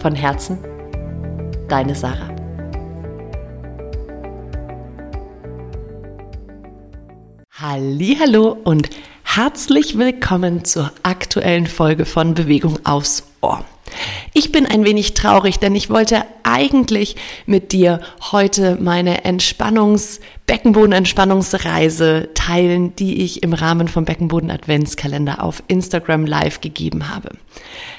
Von Herzen, deine Sarah. Hallo und herzlich willkommen zur aktuellen Folge von Bewegung aufs Ohr. Ich bin ein wenig traurig, denn ich wollte eigentlich mit dir heute meine Entspannungs Beckenboden-Entspannungsreise teilen, die ich im Rahmen vom Beckenboden Adventskalender auf Instagram live gegeben habe.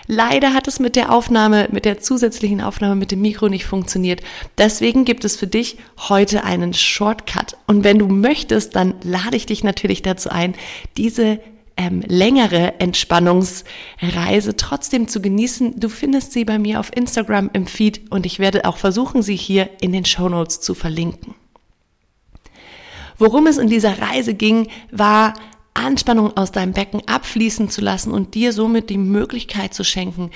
Leider hat es mit der Aufnahme, mit der zusätzlichen Aufnahme mit dem Mikro nicht funktioniert. Deswegen gibt es für dich heute einen Shortcut. Und wenn du möchtest, dann lade ich dich natürlich dazu ein, diese ähm, längere Entspannungsreise trotzdem zu genießen. Du findest sie bei mir auf Instagram im Feed und ich werde auch versuchen, sie hier in den Show Notes zu verlinken. Worum es in dieser Reise ging, war Anspannung aus deinem Becken abfließen zu lassen und dir somit die Möglichkeit zu schenken,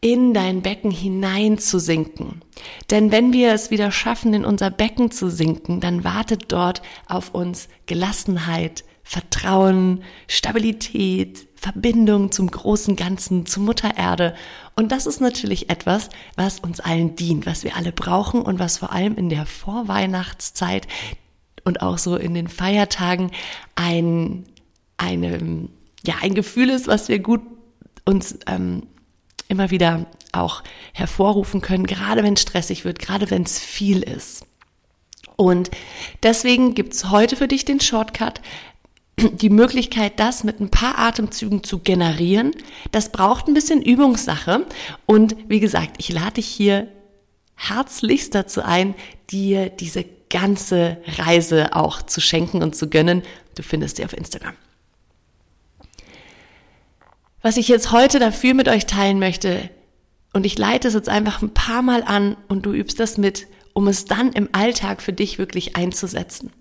in dein Becken hineinzusinken. Denn wenn wir es wieder schaffen, in unser Becken zu sinken, dann wartet dort auf uns Gelassenheit, Vertrauen, Stabilität, Verbindung zum großen Ganzen, zur Mutter Erde. Und das ist natürlich etwas, was uns allen dient, was wir alle brauchen und was vor allem in der Vorweihnachtszeit und auch so in den Feiertagen ein, eine, ja, ein Gefühl ist, was wir gut uns ähm, immer wieder auch hervorrufen können, gerade wenn es stressig wird, gerade wenn es viel ist. Und deswegen gibt's heute für dich den Shortcut, die Möglichkeit, das mit ein paar Atemzügen zu generieren. Das braucht ein bisschen Übungssache. Und wie gesagt, ich lade dich hier herzlichst dazu ein, dir diese ganze Reise auch zu schenken und zu gönnen. Du findest sie auf Instagram. Was ich jetzt heute dafür mit euch teilen möchte, und ich leite es jetzt einfach ein paar Mal an und du übst das mit, um es dann im Alltag für dich wirklich einzusetzen.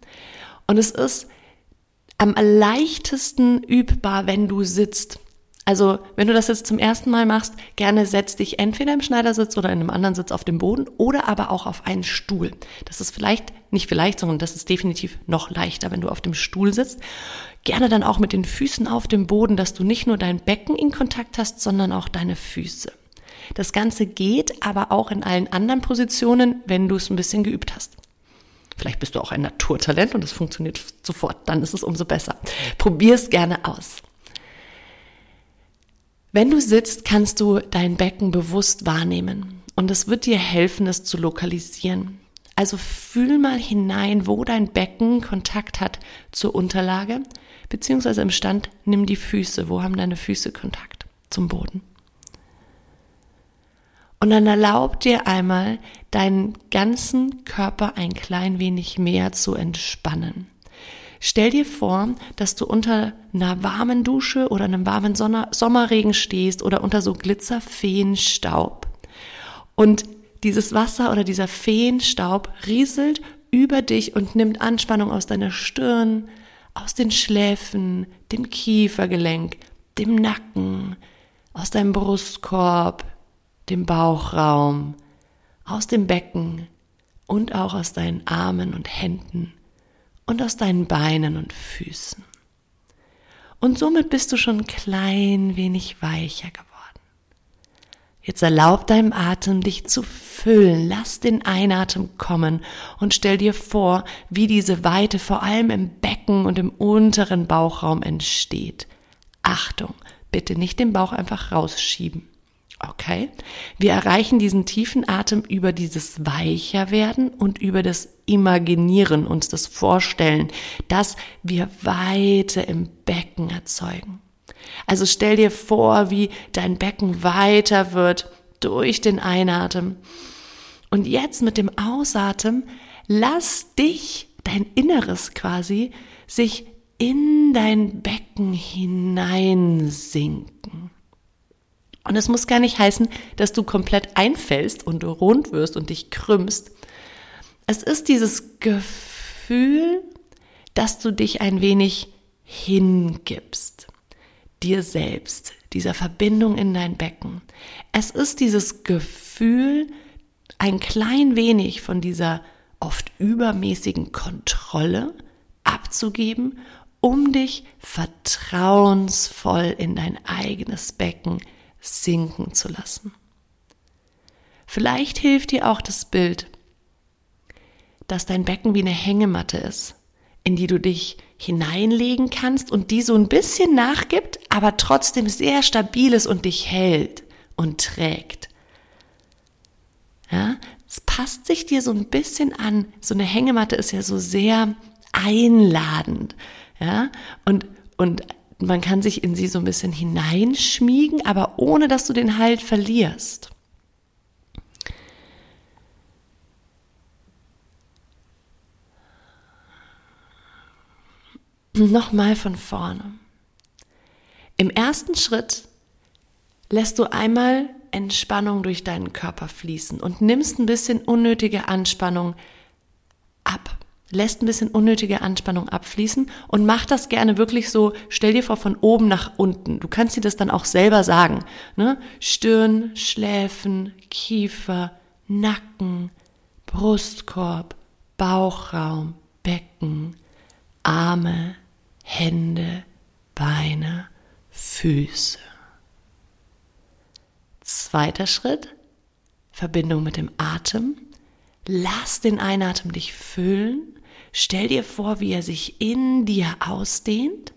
Und es ist am leichtesten übbar, wenn du sitzt. Also, wenn du das jetzt zum ersten Mal machst, gerne setz dich entweder im Schneidersitz oder in einem anderen Sitz auf dem Boden oder aber auch auf einen Stuhl. Das ist vielleicht, nicht vielleicht, sondern das ist definitiv noch leichter, wenn du auf dem Stuhl sitzt. Gerne dann auch mit den Füßen auf dem Boden, dass du nicht nur dein Becken in Kontakt hast, sondern auch deine Füße. Das Ganze geht aber auch in allen anderen Positionen, wenn du es ein bisschen geübt hast. Vielleicht bist du auch ein Naturtalent und es funktioniert sofort, dann ist es umso besser. Probier es gerne aus. Wenn du sitzt, kannst du dein Becken bewusst wahrnehmen und es wird dir helfen, es zu lokalisieren. Also fühl mal hinein, wo dein Becken Kontakt hat zur Unterlage, beziehungsweise im Stand nimm die Füße. Wo haben deine Füße Kontakt zum Boden? Und dann erlaub dir einmal, deinen ganzen Körper ein klein wenig mehr zu entspannen. Stell dir vor, dass du unter einer warmen Dusche oder einem warmen Sonner Sommerregen stehst oder unter so Glitzerfeenstaub. Und dieses Wasser oder dieser Feenstaub rieselt über dich und nimmt Anspannung aus deiner Stirn, aus den Schläfen, dem Kiefergelenk, dem Nacken, aus deinem Brustkorb, dem Bauchraum, aus dem Becken und auch aus deinen Armen und Händen und aus deinen Beinen und Füßen. Und somit bist du schon ein klein wenig weicher geworden. Jetzt erlaub deinem Atem dich zu füllen. Lass den Einatmen kommen und stell dir vor, wie diese Weite vor allem im Becken und im unteren Bauchraum entsteht. Achtung, bitte nicht den Bauch einfach rausschieben. Okay? Wir erreichen diesen tiefen Atem über dieses Weicherwerden und über das Imaginieren, uns das Vorstellen, dass wir Weite im Becken erzeugen. Also stell dir vor, wie dein Becken weiter wird durch den Einatmen. Und jetzt mit dem Ausatmen, lass dich, dein Inneres quasi, sich in dein Becken hineinsinken. Und es muss gar nicht heißen, dass du komplett einfällst und rund wirst und dich krümmst. Es ist dieses Gefühl, dass du dich ein wenig hingibst, dir selbst, dieser Verbindung in dein Becken. Es ist dieses Gefühl, ein klein wenig von dieser oft übermäßigen Kontrolle abzugeben, um dich vertrauensvoll in dein eigenes Becken sinken zu lassen. Vielleicht hilft dir auch das Bild, dass dein Becken wie eine Hängematte ist, in die du dich hineinlegen kannst und die so ein bisschen nachgibt, aber trotzdem sehr stabil ist und dich hält und trägt. Ja, es passt sich dir so ein bisschen an. So eine Hängematte ist ja so sehr einladend. Ja, und, und man kann sich in sie so ein bisschen hineinschmiegen, aber ohne dass du den Halt verlierst. Nochmal von vorne. Im ersten Schritt lässt du einmal Entspannung durch deinen Körper fließen und nimmst ein bisschen unnötige Anspannung ab lässt ein bisschen unnötige Anspannung abfließen und mach das gerne wirklich so, stell dir vor, von oben nach unten. Du kannst dir das dann auch selber sagen. Ne? Stirn, Schläfen, Kiefer, Nacken, Brustkorb, Bauchraum, Becken, Arme, Hände, Beine, Füße. Zweiter Schritt, Verbindung mit dem Atem. Lass den Einatmen dich füllen Stell dir vor, wie er sich in dir ausdehnt,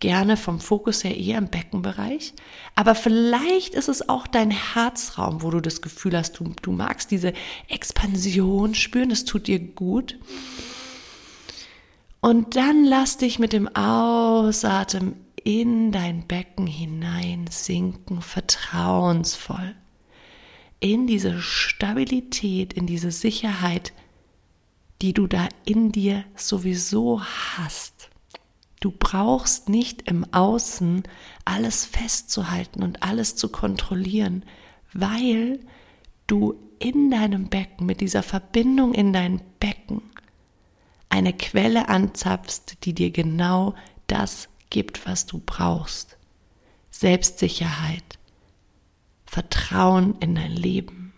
gerne vom Fokus her eher im Beckenbereich, aber vielleicht ist es auch dein Herzraum, wo du das Gefühl hast, du, du magst diese Expansion spüren, das tut dir gut. Und dann lass dich mit dem Ausatmen in dein Becken hinein sinken, vertrauensvoll. In diese Stabilität, in diese Sicherheit, die du da in dir sowieso hast. Du brauchst nicht im Außen alles festzuhalten und alles zu kontrollieren, weil du in deinem Becken mit dieser Verbindung in dein Becken eine Quelle anzapfst, die dir genau das gibt, was du brauchst. Selbstsicherheit, Vertrauen in dein Leben,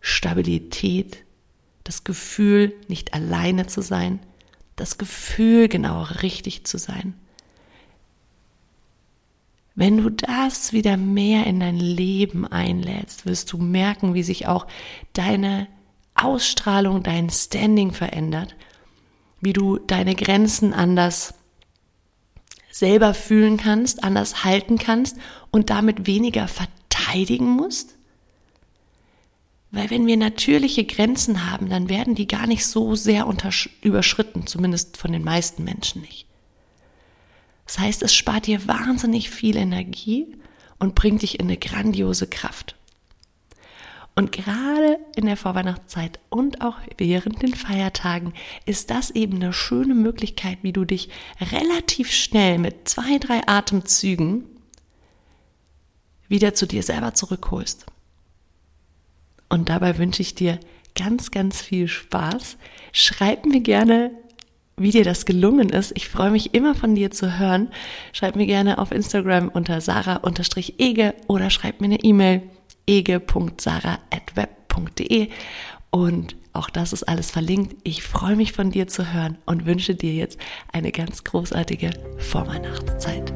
Stabilität, das Gefühl, nicht alleine zu sein, das Gefühl, genau richtig zu sein. Wenn du das wieder mehr in dein Leben einlädst, wirst du merken, wie sich auch deine Ausstrahlung, dein Standing verändert, wie du deine Grenzen anders selber fühlen kannst, anders halten kannst und damit weniger verteidigen musst weil wenn wir natürliche Grenzen haben, dann werden die gar nicht so sehr überschritten, zumindest von den meisten Menschen nicht. Das heißt, es spart dir wahnsinnig viel Energie und bringt dich in eine grandiose Kraft. Und gerade in der Vorweihnachtszeit und auch während den Feiertagen ist das eben eine schöne Möglichkeit, wie du dich relativ schnell mit zwei, drei Atemzügen wieder zu dir selber zurückholst. Und dabei wünsche ich dir ganz, ganz viel Spaß. Schreib mir gerne, wie dir das gelungen ist. Ich freue mich immer von dir zu hören. Schreib mir gerne auf Instagram unter sarah-ege oder schreib mir eine E-Mail ege.sarah.web.de und auch das ist alles verlinkt. Ich freue mich von dir zu hören und wünsche dir jetzt eine ganz großartige Vorweihnachtszeit.